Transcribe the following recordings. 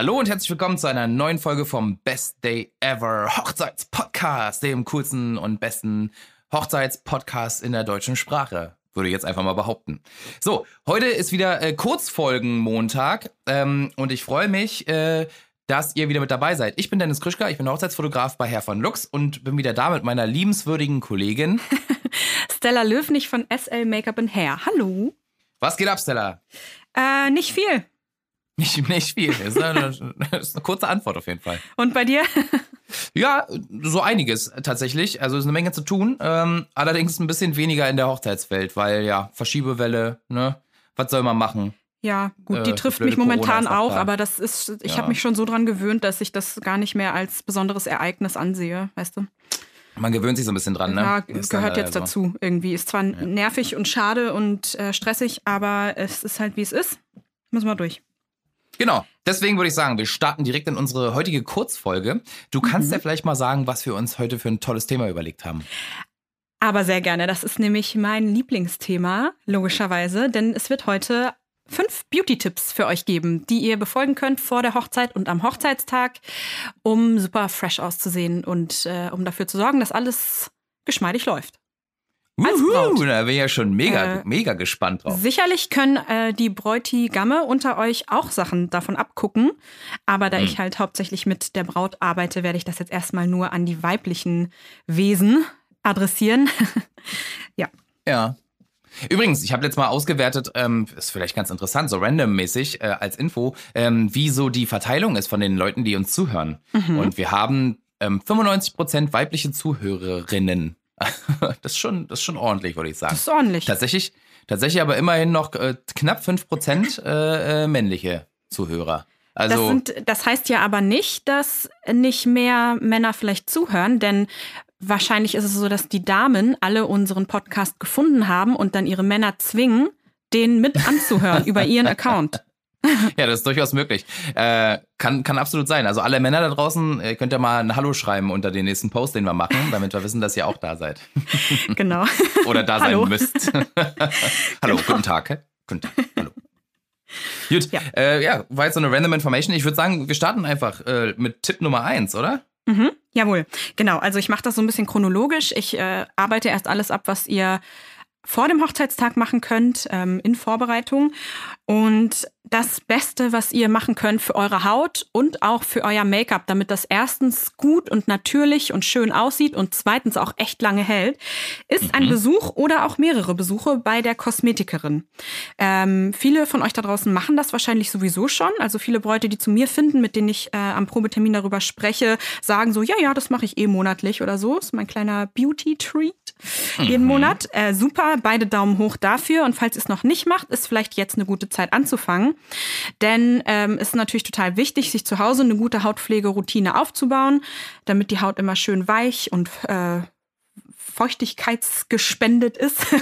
Hallo und herzlich willkommen zu einer neuen Folge vom Best Day Ever Hochzeitspodcast, dem coolsten und besten Hochzeitspodcast in der deutschen Sprache. Würde ich jetzt einfach mal behaupten. So, heute ist wieder äh, Kurzfolgen-Montag ähm, und ich freue mich, äh, dass ihr wieder mit dabei seid. Ich bin Dennis Krischka, ich bin Hochzeitsfotograf bei Herr von Lux und bin wieder da mit meiner liebenswürdigen Kollegin Stella Löwnig von SL Make-up and Hair. Hallo. Was geht ab, Stella? Äh, nicht viel. Nicht, nicht viel. Das ist, eine, das ist eine kurze Antwort auf jeden Fall. Und bei dir? Ja, so einiges tatsächlich. Also ist eine Menge zu tun. Ähm, allerdings ein bisschen weniger in der Hochzeitswelt, weil ja, Verschiebewelle, ne? Was soll man machen? Ja, gut, die Äh, trifft blöde mich momentan auch, aber das ist, ich Ja. habe mich schon so dran gewöhnt, dass ich das gar nicht mehr als besonderes Ereignis ansehe, weißt du? Man gewöhnt sich so ein bisschen dran, ne? Ja, ist gehört jetzt so. dazu irgendwie. Ist zwar nervig und schade und äh, stressig, aber es ist halt wie es ist. Müssen wir durch. Genau. Deswegen würde ich sagen, wir starten direkt in unsere heutige Kurzfolge. Du kannst Mhm. ja vielleicht mal sagen, was wir uns heute für ein tolles Thema überlegt haben. Aber sehr gerne. Das ist nämlich mein Lieblingsthema, logischerweise, denn es wird heute fünf Beauty-Tipps für euch geben, die ihr befolgen könnt vor der Hochzeit und am Hochzeitstag, um super fresh auszusehen und äh, um dafür zu sorgen, dass alles geschmeidig läuft. Als Braut. Uhu, da bin ich ja schon mega, Äh, mega gespannt drauf. Sicherlich können äh, die Bräutigamme unter euch auch Sachen davon abgucken, aber da Hm. ich halt hauptsächlich mit der Braut arbeite, werde ich das jetzt erstmal nur an die weiblichen Wesen adressieren. Ja. Übrigens, ich habe letztes Mal ausgewertet, ähm, ist vielleicht ganz interessant, so randommäßig äh, als Info, ähm, wie so die Verteilung ist von den Leuten, die uns zuhören. Mhm. Und wir haben ähm, 95% weibliche Zuhörerinnen. das, ist schon, das ist schon ordentlich, würde ich sagen. Das ist ordentlich. Tatsächlich, tatsächlich aber immerhin noch äh, knapp 5% äh, äh, männliche Zuhörer. Das, Also, sind, das heißt ja aber nicht, dass nicht mehr Männer vielleicht zuhören, denn wahrscheinlich ist es so, dass die Damen alle unseren Podcast gefunden haben und dann ihre Männer zwingen, den mit anzuhören über ihren Account. ja, das ist durchaus möglich. Äh, kann, kann absolut sein. Also alle Männer da draußen, äh, könnt ihr mal ein Hallo schreiben unter den nächsten Post, den wir machen, damit wir wissen, dass ihr auch da seid. Genau. Oder da sein müsst. Hallo, guten Tag. Guten Tag. Hallo. Gut, Ja. ja. Äh, ja, war jetzt so eine random Information. Ich würde sagen, wir starten einfach äh, mit Tipp Nummer eins, oder? Mhm, jawohl, genau. Also ich mache das so ein bisschen chronologisch. Ich äh, arbeite erst alles ab, was ihr vor dem Hochzeitstag machen könnt, ähm, in Vorbereitung. Und das Beste, was ihr machen könnt für eure Haut und auch für euer Make-up, damit das erstens gut und natürlich und schön aussieht und zweitens auch echt lange hält, ist ein Besuch oder auch mehrere Besuche bei der Kosmetikerin. Ähm, viele von euch da draußen machen das wahrscheinlich sowieso schon. Also viele Bräute, die zu mir finden, mit denen ich äh, am Probetermin darüber spreche, sagen so, ja, ja, das mache ich eh monatlich oder so. Ist mein kleiner Beauty-Treat jeden Monat. Äh, super, beide Daumen hoch dafür. Und falls ihr es noch nicht macht, ist vielleicht jetzt eine gute Zeit anzufangen. Denn ähm, es ist natürlich total wichtig, sich zu Hause eine gute Hautpflegeroutine aufzubauen, damit die Haut immer schön weich und äh, feuchtigkeitsgespendet ist.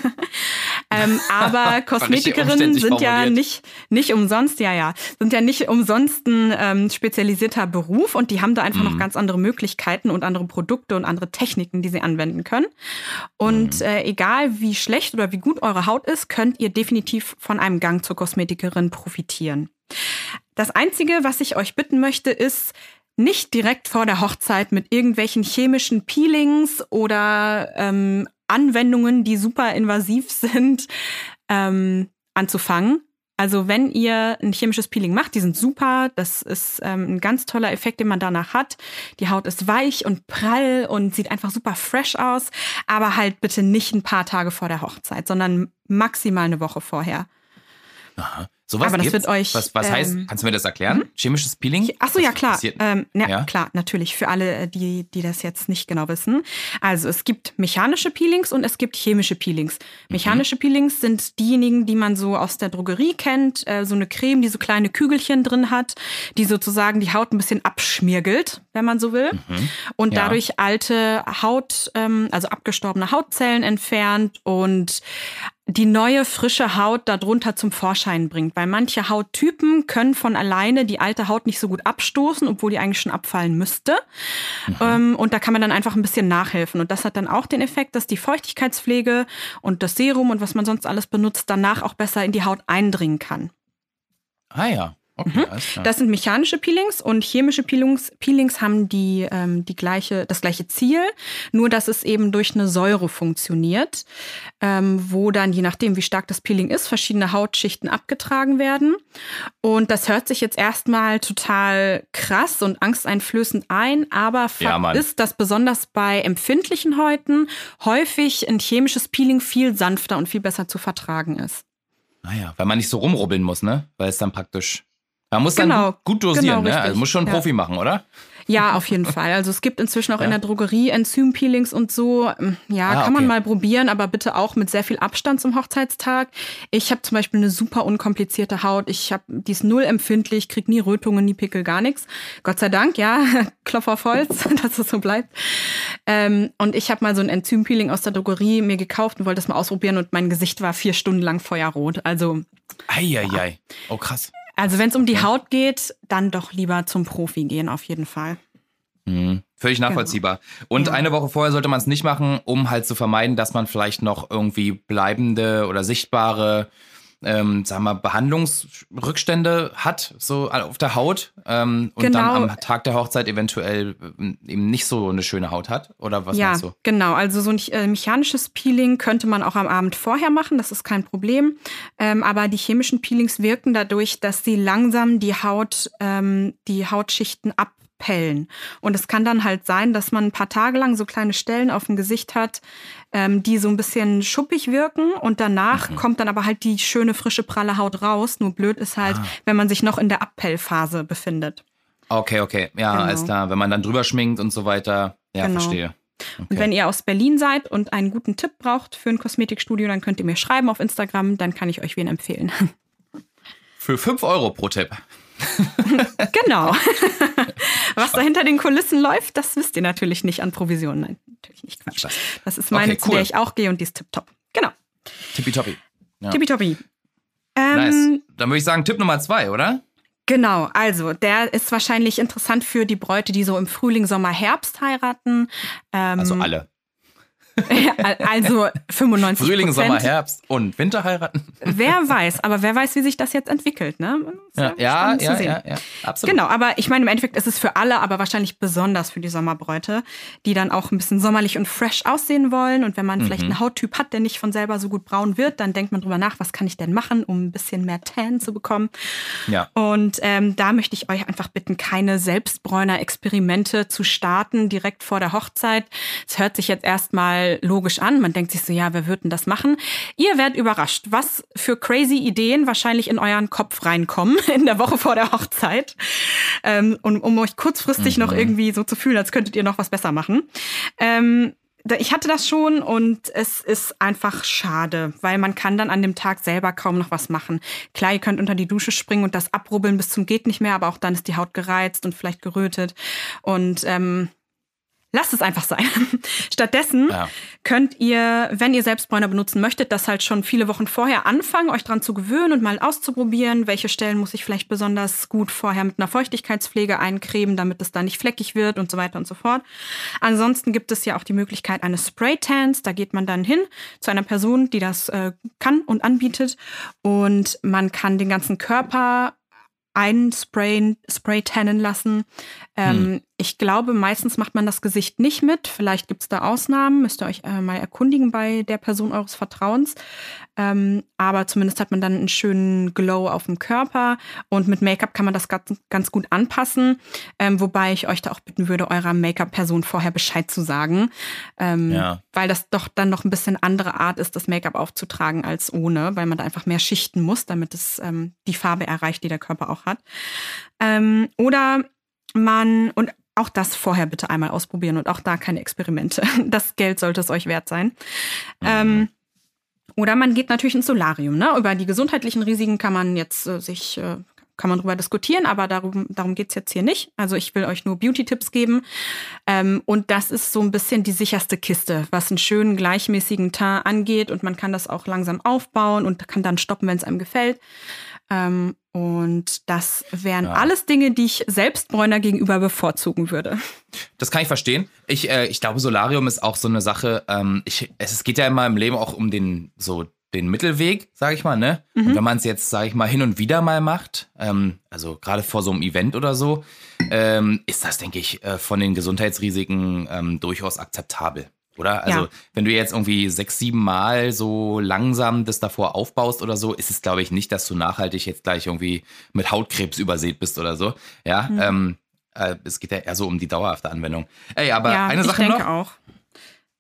ähm, aber Kosmetikerinnen sind ja formuliert. nicht, nicht umsonst, ja, ja, sind ja nicht umsonst ein ähm, spezialisierter Beruf und die haben da einfach noch ganz andere Möglichkeiten und andere Produkte und andere Techniken, die sie anwenden können. Und äh, egal wie schlecht oder wie gut eure Haut ist, könnt ihr definitiv von einem Gang zur Kosmetikerin profitieren. Das Einzige, was ich euch bitten möchte, ist, nicht direkt vor der Hochzeit mit irgendwelchen chemischen Peelings oder ähm, Anwendungen, die super invasiv sind, ähm, anzufangen. Also wenn ihr ein chemisches Peeling macht, die sind super. Das ist ähm, ein ganz toller Effekt, den man danach hat. Die Haut ist weich und prall und sieht einfach super fresh aus. Aber halt bitte nicht ein paar Tage vor der Hochzeit, sondern maximal eine Woche vorher. Aha. Sowas Aber das gibt's? wird euch, Was, was heißt, ähm, kannst du mir das erklären? Chemisches Peeling? Ach so, ja klar. Ähm, na, Ja? Klar, natürlich für alle, äh, die, die das jetzt nicht genau wissen. Also es gibt mechanische Peelings und es gibt chemische Peelings. Mechanische Peelings sind diejenigen, die man so aus der Drogerie kennt. Äh, so eine Creme, die so kleine Kügelchen drin hat, die sozusagen die Haut ein bisschen abschmirgelt, wenn man so will. Und Ja. dadurch alte Haut, ähm, also abgestorbene Hautzellen entfernt und die neue frische Haut darunter zum Vorschein bringt. Weil manche Hauttypen können von alleine die alte Haut nicht so gut abstoßen, obwohl die eigentlich schon abfallen müsste. Ähm, und da kann man dann einfach ein bisschen nachhelfen. Und das hat dann auch den Effekt, dass die Feuchtigkeitspflege und das Serum und was man sonst alles benutzt, danach auch besser in die Haut eindringen kann. Ah ja. Okay, klar. Das sind mechanische Peelings und chemische Peelings, Peelings haben die, ähm, die gleiche, das gleiche Ziel, nur dass es eben durch eine Säure funktioniert, ähm, wo dann, je nachdem, wie stark das Peeling ist, verschiedene Hautschichten abgetragen werden. Und das hört sich jetzt erstmal total krass und angsteinflößend ein, aber Fakt Ja, ist, dass besonders bei empfindlichen Häuten häufig ein chemisches Peeling viel sanfter und viel besser zu vertragen ist. Naja, weil man nicht so rumrubbeln muss, ne? Weil es dann praktisch. Man muss Genau, dann gut, dosieren, genau, ne? Also muss schon ein ja. Profi machen, oder? Ja, auf jeden Fall. Also es gibt inzwischen auch Ja. in der Drogerie Enzympeelings und so. Ja, Ah, kann man okay. mal probieren, aber bitte auch mit sehr viel Abstand zum Hochzeitstag. Ich habe zum Beispiel eine super unkomplizierte Haut. Ich habe, die ist null empfindlich, krieg nie Rötungen, nie Pickel, gar nichts. Gott sei Dank, ja, Klopf auf Holz, dass es so bleibt. Ähm, und ich habe mal so ein Enzympeeling aus der Drogerie mir gekauft und wollte das mal ausprobieren und mein Gesicht war vier Stunden lang feuerrot. Also Eieiei. Oh, krass. Also wenn es um die Haut geht, dann doch lieber zum Profi gehen, auf jeden Fall. Mhm. Völlig nachvollziehbar. Und Ja. eine Woche vorher sollte man es nicht machen, um halt zu vermeiden, dass man vielleicht noch irgendwie bleibende oder sichtbare, ähm, sagen wir, Behandlungsrückstände hat, so auf der Haut. Ähm, und Genau. dann am Tag der Hochzeit eventuell ähm, eben nicht so eine schöne Haut hat. Oder was ja, meinst du? genau. Also so ein äh, mechanisches Peeling könnte man auch am Abend vorher machen, das ist kein Problem. Ähm, aber die chemischen Peelings wirken dadurch, dass sie langsam die Haut, ähm, die Hautschichten abpellen. Und es kann dann halt sein, dass man ein paar Tage lang so kleine Stellen auf dem Gesicht hat, ähm, die so ein bisschen schuppig wirken und danach kommt dann aber halt die schöne, frische, pralle Haut raus. Nur blöd ist halt, Ah. wenn man sich noch in der Abpellphase befindet. Okay, okay. Ja, Genau. alles klar. Wenn man dann drüber schminkt und so weiter. Ja, Genau. verstehe. Und Okay. wenn ihr aus Berlin seid und einen guten Tipp braucht für ein Kosmetikstudio, dann könnt ihr mir schreiben auf Instagram, dann kann ich euch wen empfehlen. Für 5 Euro pro Tipp. Genau. Was da hinter den Kulissen läuft, das wisst ihr natürlich nicht an Provisionen. Nein, natürlich nicht Quatsch. Das ist meine, Okay, zu der cool. ich auch gehe und die ist tipptopp. Genau. Tippitoppi. Ja. Tippitoppi. Ähm, Nice. Dann würde ich sagen, Tipp Nummer zwei, oder? Genau, also der ist wahrscheinlich interessant für die Bräute, die so im Frühling, Sommer, Herbst heiraten. Ähm, Also alle. Also 95 Frühling, Sommer, Herbst und Winter heiraten. Wer weiß, aber wer weiß, wie sich das jetzt entwickelt, ne? Ja, ja, ja, sehen. ja, ja, absolut. Genau, aber ich meine, im Endeffekt ist es für alle, aber wahrscheinlich besonders für die Sommerbräute, die dann auch ein bisschen sommerlich und fresh aussehen wollen. Und wenn man vielleicht Mhm. einen Hauttyp hat, der nicht von selber so gut braun wird, dann denkt man drüber nach, was kann ich denn machen, um ein bisschen mehr Tan zu bekommen. Ja. Und ähm, da möchte ich euch einfach bitten, keine Selbstbräuner-Experimente zu starten direkt vor der Hochzeit. Es hört sich jetzt erstmal logisch an. Man denkt sich so, ja, wer wird denn das machen? Ihr werdet überrascht, was für crazy Ideen wahrscheinlich in euren Kopf reinkommen in der Woche vor der Hochzeit. Ähm, und um euch kurzfristig noch irgendwie so zu fühlen, als könntet ihr noch was besser machen. Ähm, ich hatte das schon und es ist einfach schade, weil man kann dann an dem Tag selber kaum noch was machen. Klar, ihr könnt unter die Dusche springen und das abrubbeln bis zum geht nicht mehr, aber auch dann ist die Haut gereizt und vielleicht gerötet und ähm, lasst es einfach sein. Stattdessen Ja. könnt ihr, wenn ihr Selbstbräuner benutzen möchtet, das halt schon viele Wochen vorher anfangen, euch dran zu gewöhnen und mal auszuprobieren, welche Stellen muss ich vielleicht besonders gut vorher mit einer Feuchtigkeitspflege eincremen, damit es da nicht fleckig wird und so weiter und so fort. Ansonsten gibt es ja auch die Möglichkeit eines Spray-Tans. Da geht man dann hin zu einer Person, die das äh, kann und anbietet und man kann den ganzen Körper einsprayen, spray tannen lassen. Ähm, Ich glaube, meistens macht man das Gesicht nicht mit. Vielleicht gibt es da Ausnahmen. Müsst ihr euch äh, mal erkundigen bei der Person eures Vertrauens. Ähm, aber zumindest hat man dann einen schönen Glow auf dem Körper. Und mit Make-up kann man das ganz, ganz gut anpassen. Ähm, wobei ich euch da auch bitten würde, eurer Make-up-Person vorher Bescheid zu sagen. Ähm, Ja. Weil das doch dann noch ein bisschen andere Art ist, das Make-up aufzutragen als ohne, weil man da einfach mehr schichten muss, damit es ähm, die Farbe erreicht, die der Körper auch hat. Ähm, oder man, und auch das vorher bitte einmal ausprobieren und auch da keine Experimente. Das Geld sollte es euch wert sein. Ähm, oder man geht natürlich ins Solarium. Ne? Über die gesundheitlichen Risiken kann man jetzt äh, sich, äh, kann man drüber diskutieren, aber darum, darum geht's jetzt hier nicht. Also ich will euch nur Beauty-Tipps geben. Ähm, und das ist so ein bisschen die sicherste Kiste, was einen schönen gleichmäßigen Teint angeht. Und man kann das auch langsam aufbauen und kann dann stoppen, wenn es einem gefällt. Ähm, und das wären Ja. alles Dinge, die ich Selbstbräuner gegenüber bevorzugen würde. Das kann ich verstehen. Ich, äh, ich glaube, Solarium ist auch so eine Sache. Ähm, ich, es, geht ja immer im Leben auch um den so den Mittelweg, sage ich mal, ne? Und wenn man es jetzt, sage ich mal, hin und wieder mal macht, ähm, also gerade vor so einem Event oder so, ähm, ist das, denke ich, äh, von den Gesundheitsrisiken ähm, durchaus akzeptabel. Oder? Also, Ja. wenn du jetzt irgendwie sechs, sieben Mal so langsam das davor aufbaust oder so, ist es, glaube ich, nicht, dass du nachhaltig jetzt gleich irgendwie mit Hautkrebs übersät bist oder so. Ja, Mhm. ähm, äh, es geht ja eher so um die dauerhafte Anwendung. Ey, aber ja, eine ich Sache denke noch. auch.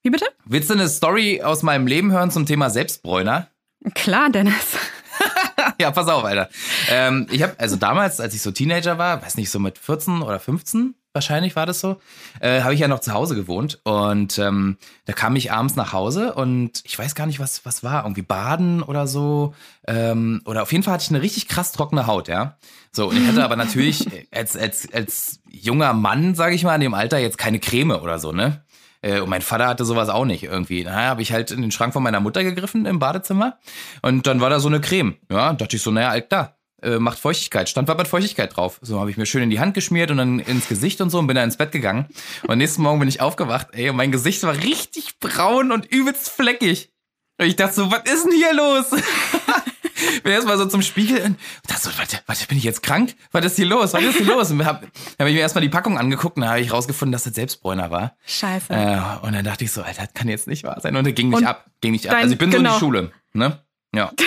Wie bitte? Willst du eine Story aus meinem Leben hören zum Thema Selbstbräuner? Klar, Dennis. ja, pass auf, Alter. Ähm, ich habe, also damals, als ich so Teenager war, weiß nicht, so mit 14 oder 15, wahrscheinlich war das so, äh, habe ich ja noch zu Hause gewohnt. Und ähm, da kam ich abends nach Hause und ich weiß gar nicht, was, was war, irgendwie baden oder so. Ähm, oder auf jeden Fall hatte ich eine richtig krass trockene Haut, ja. So, und ich hatte aber natürlich als, als, als junger Mann, sage ich mal, in dem Alter jetzt keine Creme oder so, ne? Äh, Und mein Vater hatte sowas auch nicht irgendwie. Naja, habe ich halt in den Schrank von meiner Mutter gegriffen im Badezimmer. Und dann war da so eine Creme. Ja, dachte ich so, naja, alt da. Äh, macht Feuchtigkeit. Stand mit Feuchtigkeit drauf. So habe ich mir schön in die Hand geschmiert und dann ins Gesicht und so und bin dann ins Bett gegangen. Und nächsten Morgen bin ich aufgewacht, ey, und mein Gesicht war richtig braun und übelst fleckig. Und ich dachte so, was ist denn hier los? bin erstmal so zum Spiegel und dachte so, warte, warte, bin ich jetzt krank? Was ist hier los? Was ist hier los? Und hab, hab ich mir erstmal die Packung angeguckt und da habe ich rausgefunden, dass das Selbstbräuner war. Scheiße. Äh, und dann dachte ich so, Alter, das kann jetzt nicht wahr sein. Und dann ging nicht Und ab. Ging nicht ab. Also ich bin so in genau. die Schule. Ne? Ja.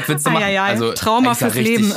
Was willst du machen? Eieiei, also, Trauma fürs Leben.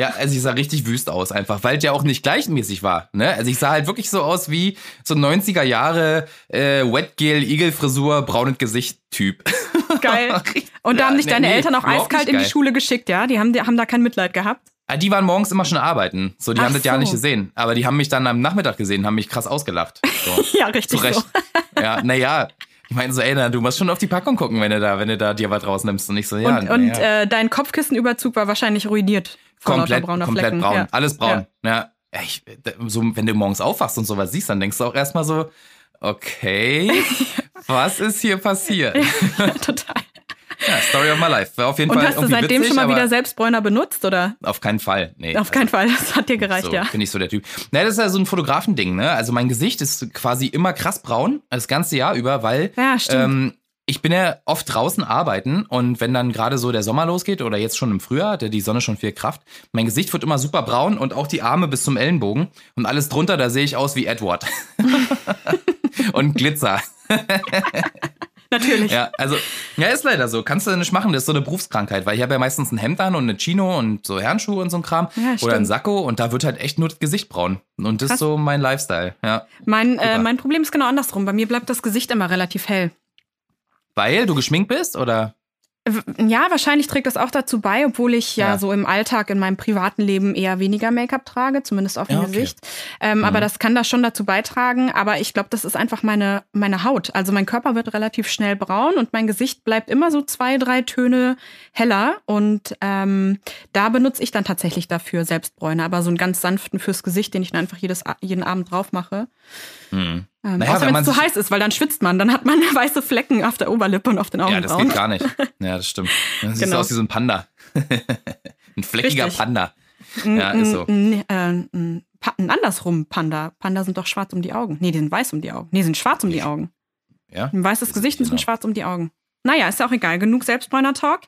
Ja, also ich sah richtig wüst aus einfach, weil es ja auch nicht gleichmäßig war. Ne? Also ich sah halt wirklich so aus wie so 90er Jahre äh, Wetgel, Igelfrisur, braunes Gesicht Typ. Geil. Und da haben dich nee, deine nee, Eltern auch eiskalt in die geil. Schule geschickt, ja? Die haben, die haben da kein Mitleid gehabt. Ah, Die waren morgens immer schon arbeiten. So, die Ach haben das ja so. nicht gesehen. Aber die haben mich dann am Nachmittag gesehen, haben mich krass ausgelacht. So. Ja, richtig Zu Recht. so. Ja, naja. Ich meine so, ey, na, du musst schon auf die Packung gucken, wenn du da, wenn du da dir was rausnimmst. Und ich so, ja, und und ja. äh, dein Kopfkissenüberzug war wahrscheinlich ruiniert. Komplett, brauner komplett Flecken. braun. Ja. Alles braun. Ja. Ja, ich, so, wenn du morgens aufwachst und sowas siehst, dann denkst du auch erstmal so, okay, was ist hier passiert? Ja, total. Ja, Story of my life. War auf jeden Und Fall hast du seitdem witzig, schon mal wieder Selbstbräuner benutzt, oder? Auf keinen Fall. Nee. Auf keinen Fall, das hat dir gereicht, so, ja. Bin ich so der Typ. Naja, das ist ja so ein Fotografending, ne? Also mein Gesicht ist quasi immer krass braun, das ganze Jahr über, weil Ja, stimmt. ähm, ich bin ja oft draußen arbeiten und wenn dann gerade so der Sommer losgeht oder jetzt schon im Frühjahr, hat ja die Sonne schon viel Kraft, mein Gesicht wird immer super braun und auch die Arme bis zum Ellenbogen und alles drunter, da sehe ich aus wie Edward. und Glitzer. Natürlich. Ja, also, ja, ist leider so. Kannst du nicht machen, das ist so eine Berufskrankheit, weil ich habe ja meistens ein Hemd an und eine Chino und so Herrenschuhe und so ein Kram Ja, oder ein. Sakko und da wird halt echt nur das Gesicht braun. Und das ist Krass. so mein Lifestyle, ja. Mein, äh, mein Problem ist genau andersrum. Bei mir bleibt das Gesicht immer relativ hell. Weil du geschminkt bist oder? Ja, wahrscheinlich trägt das auch dazu bei, obwohl ich ja, Ja. so im Alltag, in meinem privaten Leben eher weniger Make-up trage, zumindest auf dem Ja, okay. Gesicht. Ähm, Aber das kann da schon dazu beitragen. Aber ich glaube, das ist einfach meine, meine Haut. Also mein Körper wird relativ schnell braun und mein Gesicht bleibt immer so zwei, drei Töne heller. Und ähm, da benutze ich dann tatsächlich dafür Selbstbräuner. Aber so einen ganz sanften fürs Gesicht, den ich dann einfach jedes, jeden Abend drauf mache. Hm. Ähm, Naja, außer wenn es zu heiß ist, weil dann schwitzt man. Dann hat man weiße Flecken auf der Oberlippe und auf den Ja, das Augenbrauen. geht gar nicht. Ja, das stimmt. Das sieht Genau. aus wie so ein Panda. ein fleckiger Richtig. Panda. Ja, ist so. N- n- äh, andersrum Panda. Panda sind doch schwarz um die Augen. Nee, die sind weiß um die Augen. Nee, die sind schwarz um die Augen. Ja. Ein weißes Gesicht und genau. sind schwarz um die Augen. Naja, ist ja auch egal. Genug Selbstbräuner-Talk.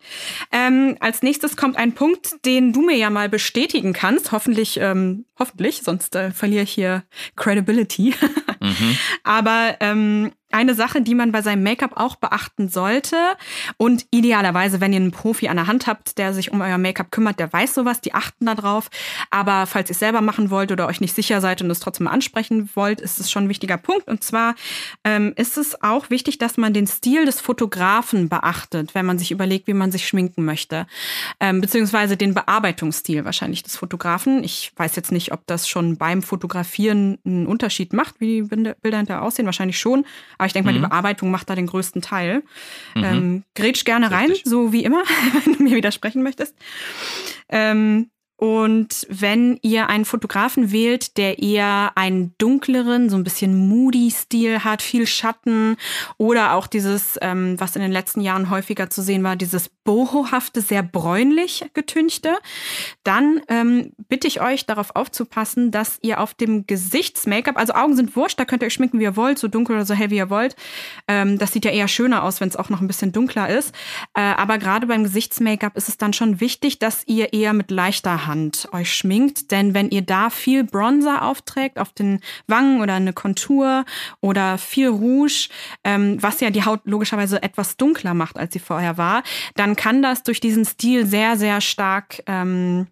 Ähm, als nächstes kommt ein Punkt, den du mir ja mal bestätigen kannst. Hoffentlich, ähm, hoffentlich, sonst äh, verliere ich hier Credibility. Mhm. Aber ähm, eine Sache, die man bei seinem Make-up auch beachten sollte und idealerweise, wenn ihr einen Profi an der Hand habt, der sich um euer Make-up kümmert, der weiß sowas, die achten da drauf. Aber falls ihr es selber machen wollt oder euch nicht sicher seid und es trotzdem mal ansprechen wollt, ist es schon ein wichtiger Punkt. Und zwar ähm, ist es auch wichtig, dass man den Stil des Fotografen beachtet, wenn man sich überlegt, wie man sich schminken möchte. Ähm, beziehungsweise den Bearbeitungsstil wahrscheinlich des Fotografen. Ich weiß jetzt nicht, ob das schon beim Fotografieren einen Unterschied macht, wie die Bilder Bilder hinterher aussehen. Wahrscheinlich schon. Aber ich denke mal, die Bearbeitung macht da den größten Teil. Ähm, grätsch gerne rein, Richtig. so wie immer, wenn du mir widersprechen möchtest. Ähm, und wenn ihr einen Fotografen wählt, der eher einen dunkleren, so ein bisschen moody Stil hat, viel Schatten oder auch dieses, ähm, was in den letzten Jahren häufiger zu sehen war, dieses bohohafte, sehr bräunlich getünchte, dann ähm, bitte ich euch darauf aufzupassen, dass ihr auf dem Gesichts-Make-up, also Augen sind wurscht, da könnt ihr euch schminken, wie ihr wollt, so dunkel oder so hell, wie ihr wollt. Ähm, das sieht ja eher schöner aus, wenn es auch noch ein bisschen dunkler ist. Äh, aber gerade beim Gesichts-Make-up ist es dann schon wichtig, dass ihr eher mit leichter Hand euch schminkt, denn wenn ihr da viel Bronzer aufträgt, auf den Wangen oder eine Kontur oder viel Rouge, ähm, was ja die Haut logischerweise etwas dunkler macht, als sie vorher war, dann kann das durch diesen Stil sehr, sehr stark ähm,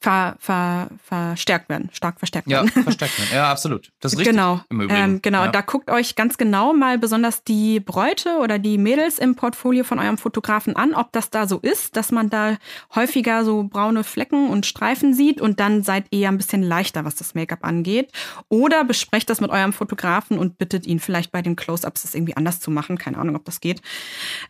ver, ver, verstärkt werden, stark verstärkt werden. Ja, verstärkt werden. Ja, absolut. Das ist richtig. Genau, im Übrigen. ähm, genau. Ja. Da guckt euch ganz genau mal besonders die Bräute oder die Mädels im Portfolio von eurem Fotografen an, ob das da so ist, dass man da häufiger so braune Flecken und Streifen sieht und dann seid ihr ein bisschen leichter, was das Make-up angeht. Oder besprecht das mit eurem Fotografen und bittet ihn vielleicht bei den Close-Ups das irgendwie anders zu machen. Keine Ahnung, ob das geht.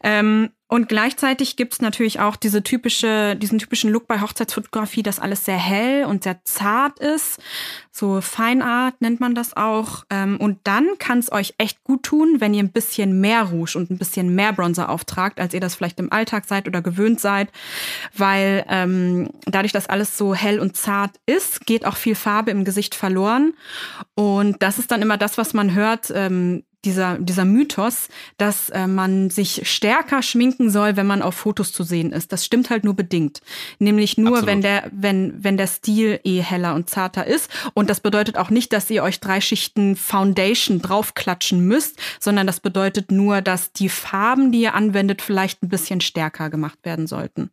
Ähm, und gleichzeitig gibt es natürlich auch diese typische, diesen typischen Look bei Hochzeitsfotografie, dass alles sehr hell und sehr zart ist. So Feinart nennt man das auch. Ähm, und dann kann es euch echt gut tun, wenn ihr ein bisschen mehr Rouge und ein bisschen mehr Bronzer auftragt, als ihr das vielleicht im Alltag seid oder gewöhnt seid. Weil ähm, dadurch, dass alles so hell und zart ist, geht auch viel Farbe im Gesicht verloren. Und das ist dann immer das, was man hört. Ähm, dieser, dieser Mythos, dass äh, man sich stärker schminken soll, wenn man auf Fotos zu sehen ist. Das stimmt halt nur bedingt. Nämlich nur, Absolut. wenn der, wenn, wenn der Stil eh heller und zarter ist. Und das bedeutet auch nicht, dass ihr euch drei Schichten Foundation draufklatschen müsst, sondern das bedeutet nur, dass die Farben, die ihr anwendet, vielleicht ein bisschen stärker gemacht werden sollten.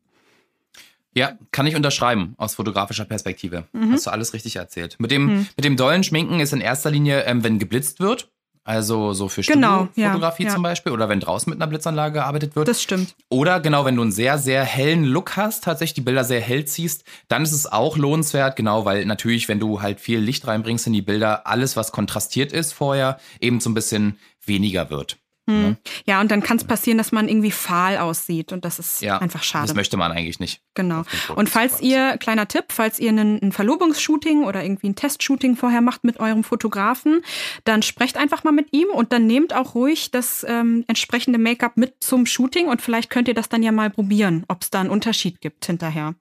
Ja, kann ich unterschreiben aus fotografischer Perspektive. Mhm. Hast du alles richtig erzählt. Mit dem, mit dem dollen Schminken ist in erster Linie, ähm, wenn geblitzt wird. Also so für Genau, ja, Studiofotografie ja. zum Beispiel oder wenn draußen mit einer Blitzanlage gearbeitet wird. Das stimmt. Oder genau, wenn du einen sehr, sehr hellen Look hast, tatsächlich die Bilder sehr hell ziehst, dann ist es auch lohnenswert, genau, weil natürlich, wenn du halt viel Licht reinbringst in die Bilder, alles, was kontrastiert ist vorher, eben so ein bisschen weniger wird. Hm. Ja, und dann kann es passieren, dass man irgendwie fahl aussieht und das ist Ja, einfach schade. Das möchte man eigentlich nicht. Genau. Und falls ihr, kleiner Tipp, falls ihr einen, ein Verlobungsshooting oder irgendwie ein Testshooting vorher macht mit eurem Fotografen, dann sprecht einfach mal mit ihm und dann nehmt auch ruhig das ähm, entsprechende Make-up mit zum Shooting und vielleicht könnt ihr das dann ja mal probieren, ob es da einen Unterschied gibt hinterher.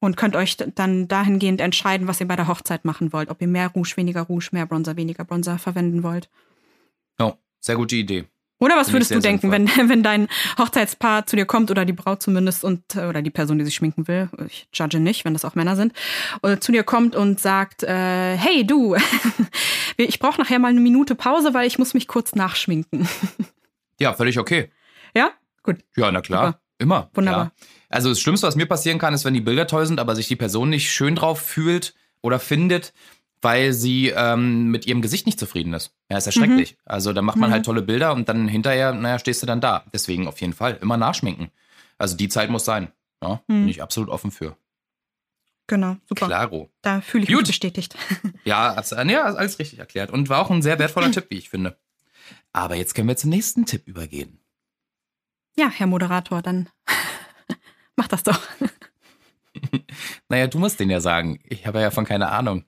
Und könnt euch dann dahingehend entscheiden, was ihr bei der Hochzeit machen wollt. Ob ihr mehr Rouge, weniger Rouge, mehr Bronzer, weniger Bronzer verwenden wollt. Ja, sehr gute Idee. Oder was würdest du denken, wenn, wenn dein Hochzeitspaar zu dir kommt oder die Braut zumindest und äh, oder die Person, die sich schminken will, ich judge nicht, wenn das auch Männer sind, oder zu dir kommt und sagt, äh, hey du, ich brauche nachher mal eine Minute Pause, weil ich muss mich kurz nachschminken. Ja, völlig okay. ja? Gut. Ja, na klar. Super. Immer. Wunderbar. Ja. Also das Schlimmste, was mir passieren kann, ist, wenn die Bilder toll sind, aber sich die Person nicht schön drauf fühlt oder findet, weil sie ähm, mit ihrem Gesicht nicht zufrieden ist. Ja, ist ja Mhm. schrecklich. Also da macht man halt tolle Bilder und dann hinterher, naja, stehst du dann da. Deswegen auf jeden Fall immer nachschminken. Also die Zeit muss sein. Ja, Mhm. bin ich absolut offen für. Genau, super. Klaro. Da fühle ich Gut. mich bestätigt. Ja, als, ja, alles richtig erklärt. Und war auch ein sehr wertvoller Tipp, wie ich finde. Aber jetzt können wir zum nächsten Tipp übergehen. Ja, Herr Moderator, dann mach das doch. Naja, du musst den ja sagen. Ich habe ja von keine Ahnung.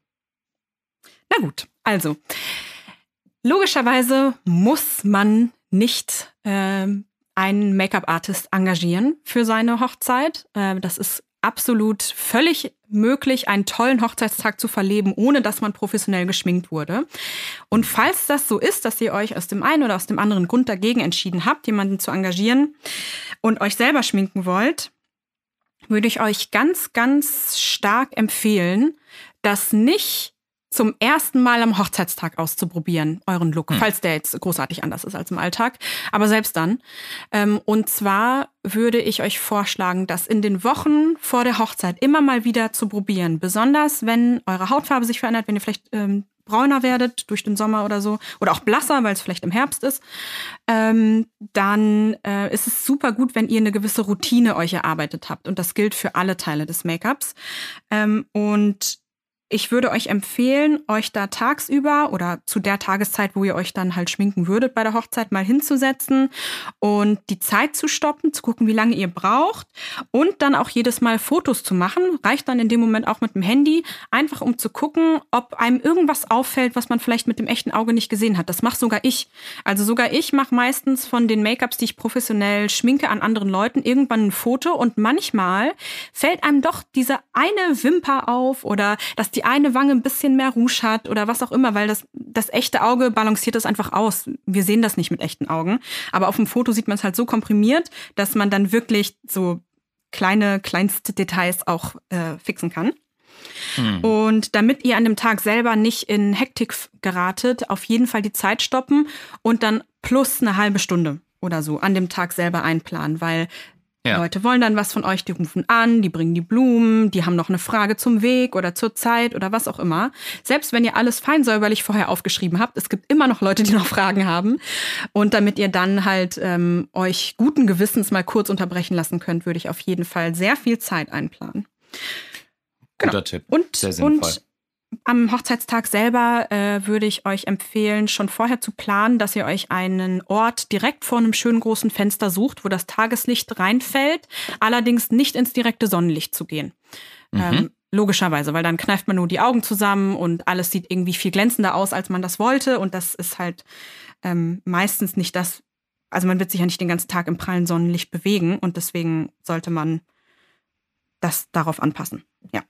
Na gut, also logischerweise muss man nicht ähm, einen Make-up-Artist engagieren für seine Hochzeit. Äh, das ist absolut völlig möglich, einen tollen Hochzeitstag zu verleben, ohne dass man professionell geschminkt wurde. Und falls das so ist, dass ihr euch aus dem einen oder aus dem anderen Grund dagegen entschieden habt, jemanden zu engagieren und euch selber schminken wollt, würde ich euch ganz, ganz stark empfehlen, das nicht zum ersten Mal am Hochzeitstag auszuprobieren, euren Look, falls der jetzt großartig anders ist als im Alltag. Aber selbst dann. Ähm, und zwar würde ich euch vorschlagen, das in den Wochen vor der Hochzeit immer mal wieder zu probieren. Besonders wenn eure Hautfarbe sich verändert, wenn ihr vielleicht ähm, brauner werdet durch den Sommer oder so. Oder auch blasser, weil es vielleicht im Herbst ist. Ähm, dann äh, ist es super gut, wenn ihr eine gewisse Routine euch erarbeitet habt. Und das gilt für alle Teile des Make-ups. Ähm, und ich würde euch empfehlen, euch da tagsüber oder zu der Tageszeit, wo ihr euch dann halt schminken würdet bei der Hochzeit, mal hinzusetzen und die Zeit zu stoppen, zu gucken, wie lange ihr braucht und dann auch jedes Mal Fotos zu machen. Reicht dann in dem Moment auch mit dem Handy, einfach um zu gucken, ob einem irgendwas auffällt, was man vielleicht mit dem echten Auge nicht gesehen hat. Das mache sogar ich. Also sogar ich mache meistens von den Make-ups, die ich professionell schminke an anderen Leuten, irgendwann ein Foto und manchmal fällt einem doch diese eine Wimper auf oder das die eine Wange ein bisschen mehr Rouge hat oder was auch immer, weil das, das echte Auge balanciert das einfach aus. Wir sehen das nicht mit echten Augen. Aber auf dem Foto sieht man es halt so komprimiert, dass man dann wirklich so kleine, kleinste Details auch äh, fixen kann. Hm. Und damit ihr an dem Tag selber nicht in Hektik geratet, auf jeden Fall die Zeit stoppen und dann plus eine halbe Stunde oder so an dem Tag selber einplanen, weil ja. Leute wollen dann was von euch, die rufen an, die bringen die Blumen, die haben noch eine Frage zum Weg oder zur Zeit oder was auch immer. Selbst wenn ihr alles fein säuberlich vorher aufgeschrieben habt, es gibt immer noch Leute, die noch Fragen haben. Und damit ihr dann halt ähm, euch guten Gewissens mal kurz unterbrechen lassen könnt, würde ich auf jeden Fall sehr viel Zeit einplanen. Genau. Guter Tipp. Und, sehr sinnvoll. Und am Hochzeitstag selber äh, würde ich euch empfehlen, schon vorher zu planen, dass ihr euch einen Ort direkt vor einem schönen großen Fenster sucht, wo das Tageslicht reinfällt, allerdings nicht ins direkte Sonnenlicht zu gehen. Mhm. Ähm, logischerweise, weil dann kneift man nur die Augen zusammen und alles sieht irgendwie viel glänzender aus, als man das wollte. Und das ist halt ähm, meistens nicht das, also man wird sich ja nicht den ganzen Tag im prallen Sonnenlicht bewegen und deswegen sollte man das darauf anpassen. Ja.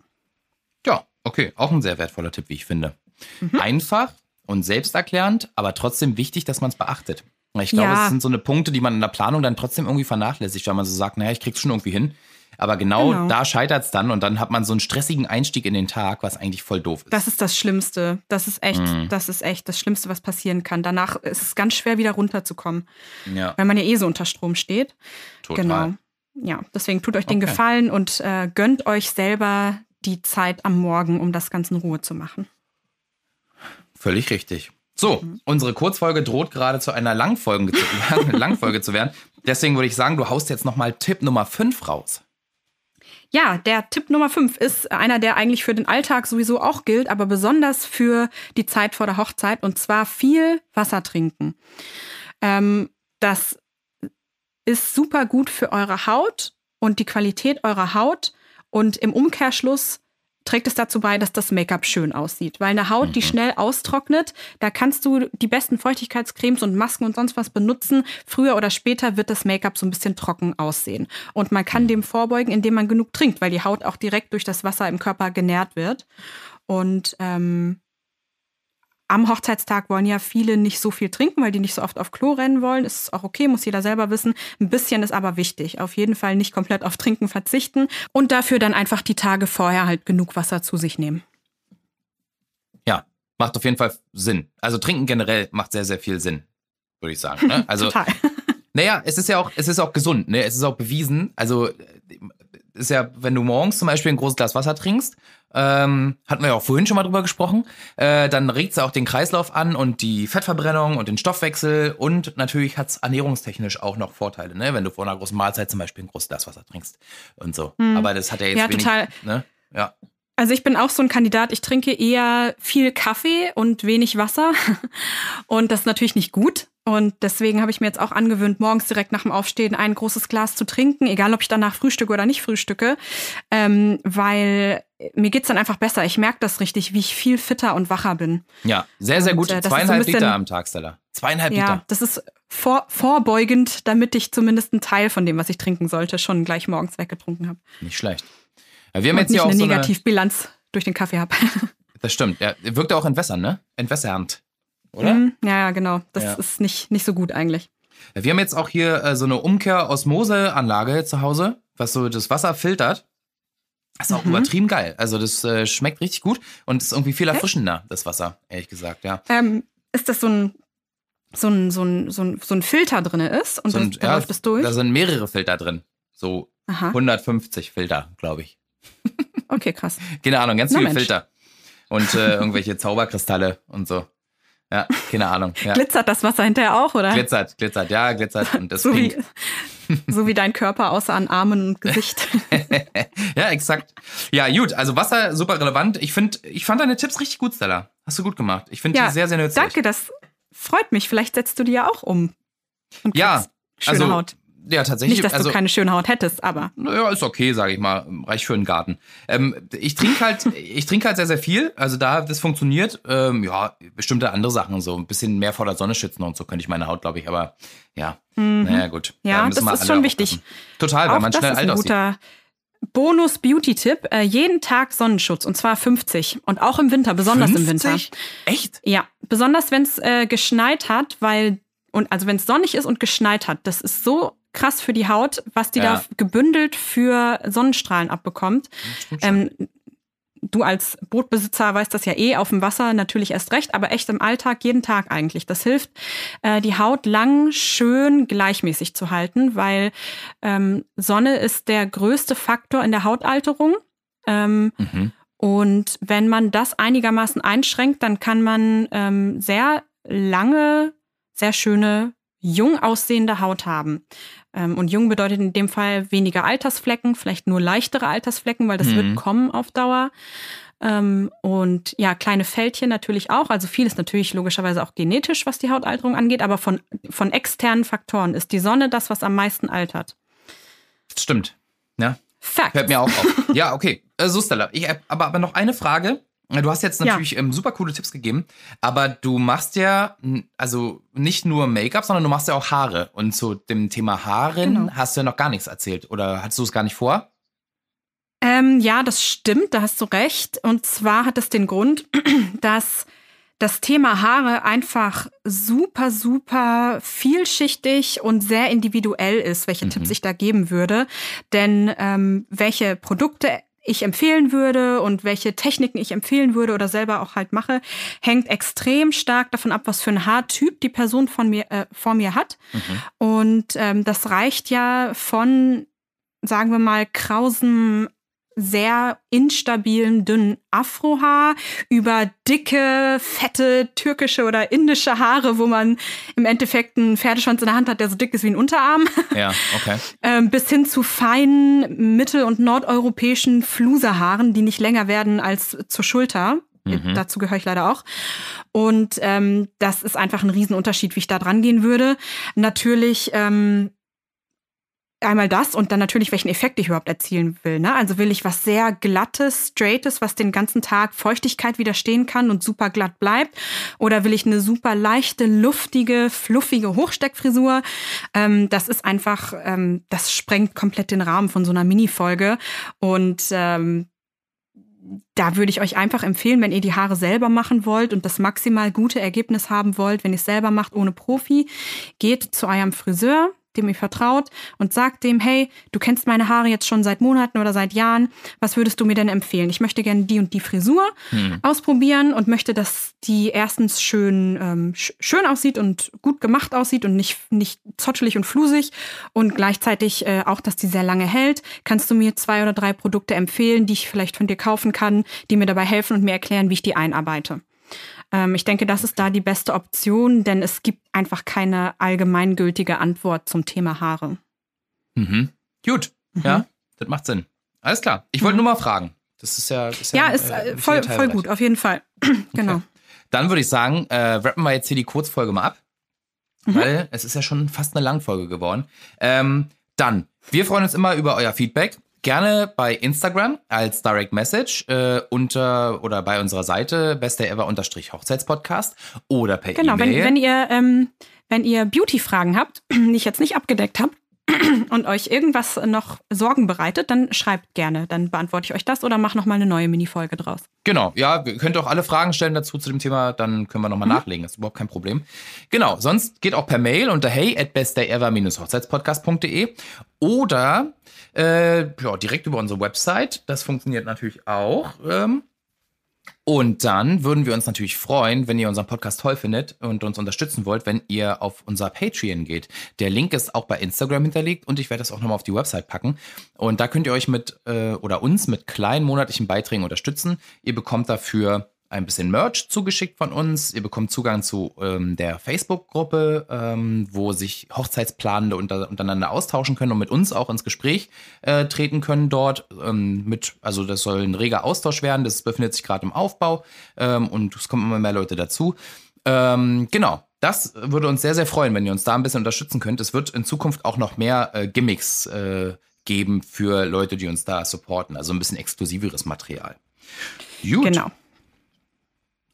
Ja, okay, auch ein sehr wertvoller Tipp, wie ich finde. Mhm. Einfach und selbsterklärend, aber trotzdem wichtig, dass man es beachtet. Ich glaube, es sind so eine Punkte, die man in der Planung dann trotzdem irgendwie vernachlässigt, weil man so sagt, naja, ich krieg's schon irgendwie hin. Aber genau, genau. da scheitert es dann und dann hat man so einen stressigen Einstieg in den Tag, was eigentlich voll doof ist. Das ist das Schlimmste. Das ist echt, mm. das ist echt das Schlimmste, was passieren kann. Danach ist es ganz schwer, wieder runterzukommen. Ja. Weil man ja eh so unter Strom steht. Total. Genau. Ja, deswegen tut euch den okay. Gefallen und äh, gönnt euch selber die Zeit am Morgen, um das Ganze in Ruhe zu machen. Völlig richtig. So, mhm. unsere Kurzfolge droht gerade zu einer Langfolge zu, Langfolge zu werden. Deswegen würde ich sagen, du haust jetzt nochmal Tipp Nummer 5 raus. Ja, der Tipp Nummer 5 ist einer, der eigentlich für den Alltag sowieso auch gilt, aber besonders für die Zeit vor der Hochzeit und zwar viel Wasser trinken. Ähm, das ist super gut für eure Haut und die Qualität eurer Haut und im Umkehrschluss trägt es dazu bei, dass das Make-up schön aussieht. Weil eine Haut, die mhm. schnell austrocknet, da kannst du die besten Feuchtigkeitscremes und Masken und sonst was benutzen. Früher oder später wird das Make-up so ein bisschen trocken aussehen. Und man kann mhm. dem vorbeugen, indem man genug trinkt, weil die Haut auch direkt durch das Wasser im Körper genährt wird. Und ähm, am Hochzeitstag wollen ja viele nicht so viel trinken, weil die nicht so oft auf Klo rennen wollen. Ist auch okay, muss jeder selber wissen. Ein bisschen ist aber wichtig. Auf jeden Fall nicht komplett auf Trinken verzichten und dafür dann einfach die Tage vorher halt genug Wasser zu sich nehmen. Ja, macht auf jeden Fall Sinn. Also trinken generell macht sehr, sehr viel Sinn, würde ich sagen. Ne? Also, Total. Naja, es ist ja auch, es ist auch gesund, ne? Es ist auch bewiesen. Also ist ja, wenn du morgens zum Beispiel ein großes Glas Wasser trinkst, ähm, hatten wir ja auch vorhin schon mal drüber gesprochen, äh, dann regt es auch den Kreislauf an und die Fettverbrennung und den Stoffwechsel und natürlich hat es ernährungstechnisch auch noch Vorteile, ne? wenn du vor einer großen Mahlzeit zum Beispiel ein großes Glas Wasser trinkst und so. Mhm. Aber das hat ja jetzt ja, wenig, total. Ne? Ja. Also ich bin auch so ein Kandidat, ich trinke eher viel Kaffee und wenig Wasser. Und das ist natürlich nicht gut. Und deswegen habe ich mir jetzt auch angewöhnt, morgens direkt nach dem Aufstehen ein großes Glas zu trinken, egal ob ich danach frühstücke oder nicht frühstücke, ähm, weil mir geht's dann einfach besser. Ich merke das richtig, wie ich viel fitter und wacher bin. Ja, sehr, sehr gut. Und, äh, Zweieinhalb bisschen, Liter am Tag, Stella. Zweieinhalb ja, Liter. Ja, das ist vor, vorbeugend, damit ich zumindest einen Teil von dem, was ich trinken sollte, schon gleich morgens weggetrunken habe. Nicht schlecht. Ja, wir haben und jetzt nicht auch eine so Negativbilanz durch den Kaffee habe. Das stimmt. Ja, wirkt auch entwässern, ne? Entwässernd. Oder? Mm, ja, genau. Das ja. ist nicht, nicht so gut eigentlich. Wir haben jetzt auch hier äh, so eine Umkehr-Osmose-Anlage zu Hause, was so das Wasser filtert. Das ist auch mhm. übertrieben geil. Also das äh, schmeckt richtig gut und ist irgendwie viel erfrischender, das Wasser, ehrlich gesagt, ja. Ähm, ist das so ein so ein, so ein, so ein, so ein Filter drin ist und so ein, da ja, läuft es durch? Da sind mehrere Filter drin. So Aha. 150 Filter, glaube ich. Okay, krass. Keine Ahnung, ganz Na, viele Mensch. Filter. Und äh, irgendwelche Zauberkristalle und so. Ja, keine Ahnung. Ja. Glitzert das Wasser hinterher auch, oder? Glitzert, glitzert, ja, glitzert und das so. Wie, so wie dein Körper, außer an Armen und Gesicht. ja, exakt. Ja, gut. Also Wasser super relevant. Ich finde, ich fand deine Tipps richtig gut, Stella. Hast du gut gemacht. Ich finde ja, die sehr, sehr nützlich. Danke, das freut mich. Vielleicht setzt du die ja auch um. ja, schöne also, Haut. Ja, tatsächlich. Nicht, dass also, du keine schöne Haut hättest, aber. Naja, ist okay, sage ich mal. Reicht für einen Garten. Ähm, ich trinke halt, ich trinke halt sehr, sehr viel. Also da das funktioniert. Ähm, ja, bestimmte andere Sachen, so ein bisschen mehr vor der Sonne schützen und so könnte ich meine Haut, glaube ich. Aber ja, mhm. naja, gut. Ja, da das ist schon wichtig. Total, weil Auch man schnell alt aussieht. Guter Bonus-Beauty-Tipp: äh, jeden Tag Sonnenschutz und zwar 50 und auch im Winter, besonders 50? im Winter. Echt? Ja, besonders wenn es äh, geschneit hat, weil und also wenn es sonnig ist und geschneit hat, das ist so krass für die Haut, was die ja. da gebündelt für Sonnenstrahlen abbekommt. Ähm, du als Bootbesitzer weißt das ja eh auf dem Wasser natürlich erst recht, aber echt im Alltag jeden Tag eigentlich. Das hilft, äh, die Haut lang schön gleichmäßig zu halten, weil ähm, Sonne ist der größte Faktor in der Hautalterung. Ähm, mhm. Und wenn man das einigermaßen einschränkt, dann kann man ähm, sehr lange, sehr schöne jung aussehende Haut haben. Ähm, und jung bedeutet in dem Fall weniger Altersflecken, vielleicht nur leichtere Altersflecken, weil das mhm. wird kommen auf Dauer. Ähm, und ja, kleine Fältchen natürlich auch. Also viel ist natürlich logischerweise auch genetisch, was die Hautalterung angeht, aber von, von externen Faktoren ist die Sonne das, was am meisten altert. Stimmt. Ja. Fact. Hört mir auch auf. ja, okay. Äh, so, Stella. Ich, aber, aber noch eine Frage. Du hast jetzt natürlich ja. ähm, super coole Tipps gegeben, aber du machst ja also nicht nur Make-up, sondern du machst ja auch Haare. Und zu dem Thema Haaren genau. hast du ja noch gar nichts erzählt. Oder hattest du es gar nicht vor? Ähm, ja, das stimmt, da hast du recht. Und zwar hat es den Grund, dass das Thema Haare einfach super, super vielschichtig und sehr individuell ist, welche mhm. Tipps ich da geben würde. Denn ähm, welche Produkte ich empfehlen würde und welche Techniken ich empfehlen würde oder selber auch halt mache, hängt extrem stark davon ab, was für ein Haartyp die Person von mir, äh, vor mir hat. Mhm. Und ähm, das reicht ja von, sagen wir mal, krausem sehr instabilen, dünnen Afrohaar über dicke, fette türkische oder indische Haare, wo man im Endeffekt einen Pferdeschwanz in der Hand hat, der so dick ist wie ein Unterarm. Ja, okay. ähm, bis hin zu feinen mittel- und nordeuropäischen Fluserhaaren, die nicht länger werden als zur Schulter. Mhm. Dazu gehöre ich leider auch. Und ähm, das ist einfach ein Riesenunterschied, wie ich da dran gehen würde. Natürlich ähm, einmal das und dann natürlich, welchen Effekt ich überhaupt erzielen will. Ne? Also will ich was sehr glattes, straightes, was den ganzen Tag Feuchtigkeit widerstehen kann und super glatt bleibt? Oder will ich eine super leichte, luftige, fluffige Hochsteckfrisur? Ähm, das ist einfach, ähm, das sprengt komplett den Rahmen von so einer Mini-Folge. Und ähm, da würde ich euch einfach empfehlen, wenn ihr die Haare selber machen wollt und das maximal gute Ergebnis haben wollt, wenn ihr es selber macht ohne Profi, geht zu eurem Friseur, dem ihr vertraut und sagt dem, hey, du kennst meine Haare jetzt schon seit Monaten oder seit Jahren, was würdest du mir denn empfehlen? Ich möchte gerne die und die Frisur hm. ausprobieren und möchte, dass die erstens schön, ähm, schön aussieht und gut gemacht aussieht und nicht, nicht zottelig und flusig und gleichzeitig äh, auch, dass die sehr lange hält. Kannst du mir zwei oder drei Produkte empfehlen, die ich vielleicht von dir kaufen kann, die mir dabei helfen und mir erklären, wie ich die einarbeite? Ähm, ich denke, das ist da die beste Option, denn es gibt einfach keine allgemeingültige Antwort zum Thema Haare. Mhm. Gut, mhm. ja, das macht Sinn. Alles klar. Ich wollte mhm. nur mal fragen. Das ist ja. Ist ja, ja, ist äh, voll, voll gut, auf jeden Fall. genau. Okay. Dann würde ich sagen, äh, rappen wir jetzt hier die Kurzfolge mal ab. Mhm. Weil es ist ja schon fast eine Langfolge geworden. Ähm, dann, wir freuen uns immer über euer Feedback gerne bei Instagram als Direct Message äh, unter oder bei unserer Seite bestever Hochzeitspodcast oder per genau, E-Mail. Genau, wenn, wenn ihr ähm, wenn ihr Beauty-Fragen habt, die ich jetzt nicht abgedeckt habe und euch irgendwas noch Sorgen bereitet, dann schreibt gerne. Dann beantworte ich euch das oder mache nochmal eine neue Mini-Folge draus. Genau, ja, ihr könnt auch alle Fragen stellen dazu zu dem Thema, dann können wir nochmal mhm. nachlegen. Das ist überhaupt kein Problem. Genau, sonst geht auch per Mail unter hey at bestdayever-hochzeitspodcast.de oder äh, ja, direkt über unsere Website. Das funktioniert natürlich auch. Ähm, und dann würden wir uns natürlich freuen, wenn ihr unseren Podcast toll findet und uns unterstützen wollt, wenn ihr auf unser Patreon geht. Der Link ist auch bei Instagram hinterlegt und ich werde das auch nochmal auf die Website packen. Und da könnt ihr euch mit äh, oder uns mit kleinen monatlichen Beiträgen unterstützen. Ihr bekommt dafür ein bisschen Merch zugeschickt von uns. Ihr bekommt Zugang zu ähm, der Facebook-Gruppe, ähm, wo sich Hochzeitsplanende unter, untereinander austauschen können und mit uns auch ins Gespräch äh, treten können dort. Ähm, mit, also das soll ein reger Austausch werden. Das befindet sich gerade im Aufbau ähm, und es kommen immer mehr Leute dazu. Ähm, genau. Das würde uns sehr, sehr freuen, wenn ihr uns da ein bisschen unterstützen könnt. Es wird in Zukunft auch noch mehr äh, Gimmicks äh, geben für Leute, die uns da supporten. Also ein bisschen exklusiveres Material. Gut. Genau.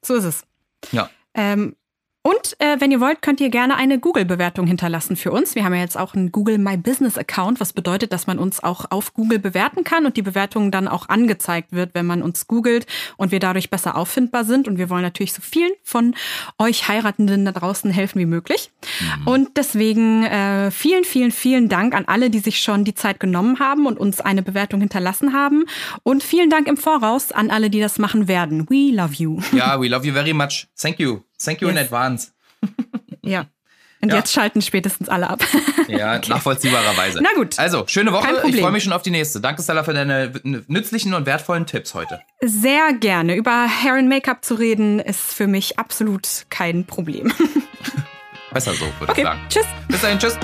So ist es. Ja. Ähm, und äh, wenn ihr wollt, könnt ihr gerne eine Google-Bewertung hinterlassen für uns. Wir haben ja jetzt auch einen Google My Business Account, was bedeutet, dass man uns auch auf Google bewerten kann und die Bewertung dann auch angezeigt wird, wenn man uns googelt und wir dadurch besser auffindbar sind. Und wir wollen natürlich so vielen von euch Heiratenden da draußen helfen wie möglich. Mhm. Und deswegen äh, vielen, vielen, vielen Dank an alle, die sich schon die Zeit genommen haben und uns eine Bewertung hinterlassen haben. Und vielen Dank im Voraus an alle, die das machen werden. We love you. Ja, we love you very much. Thank you. Thank you yes. in advance. ja. Und ja. jetzt schalten spätestens alle ab. ja, okay. nachvollziehbarerweise. Na gut. Also, schöne Woche. Ich freue mich schon auf die nächste. Danke, Stella, für deine nützlichen und wertvollen Tipps heute. Sehr gerne. Über Hair and Make-up zu reden, ist für mich absolut kein Problem. Besser so, würde okay. ich sagen. Tschüss. Bis dahin, tschüss.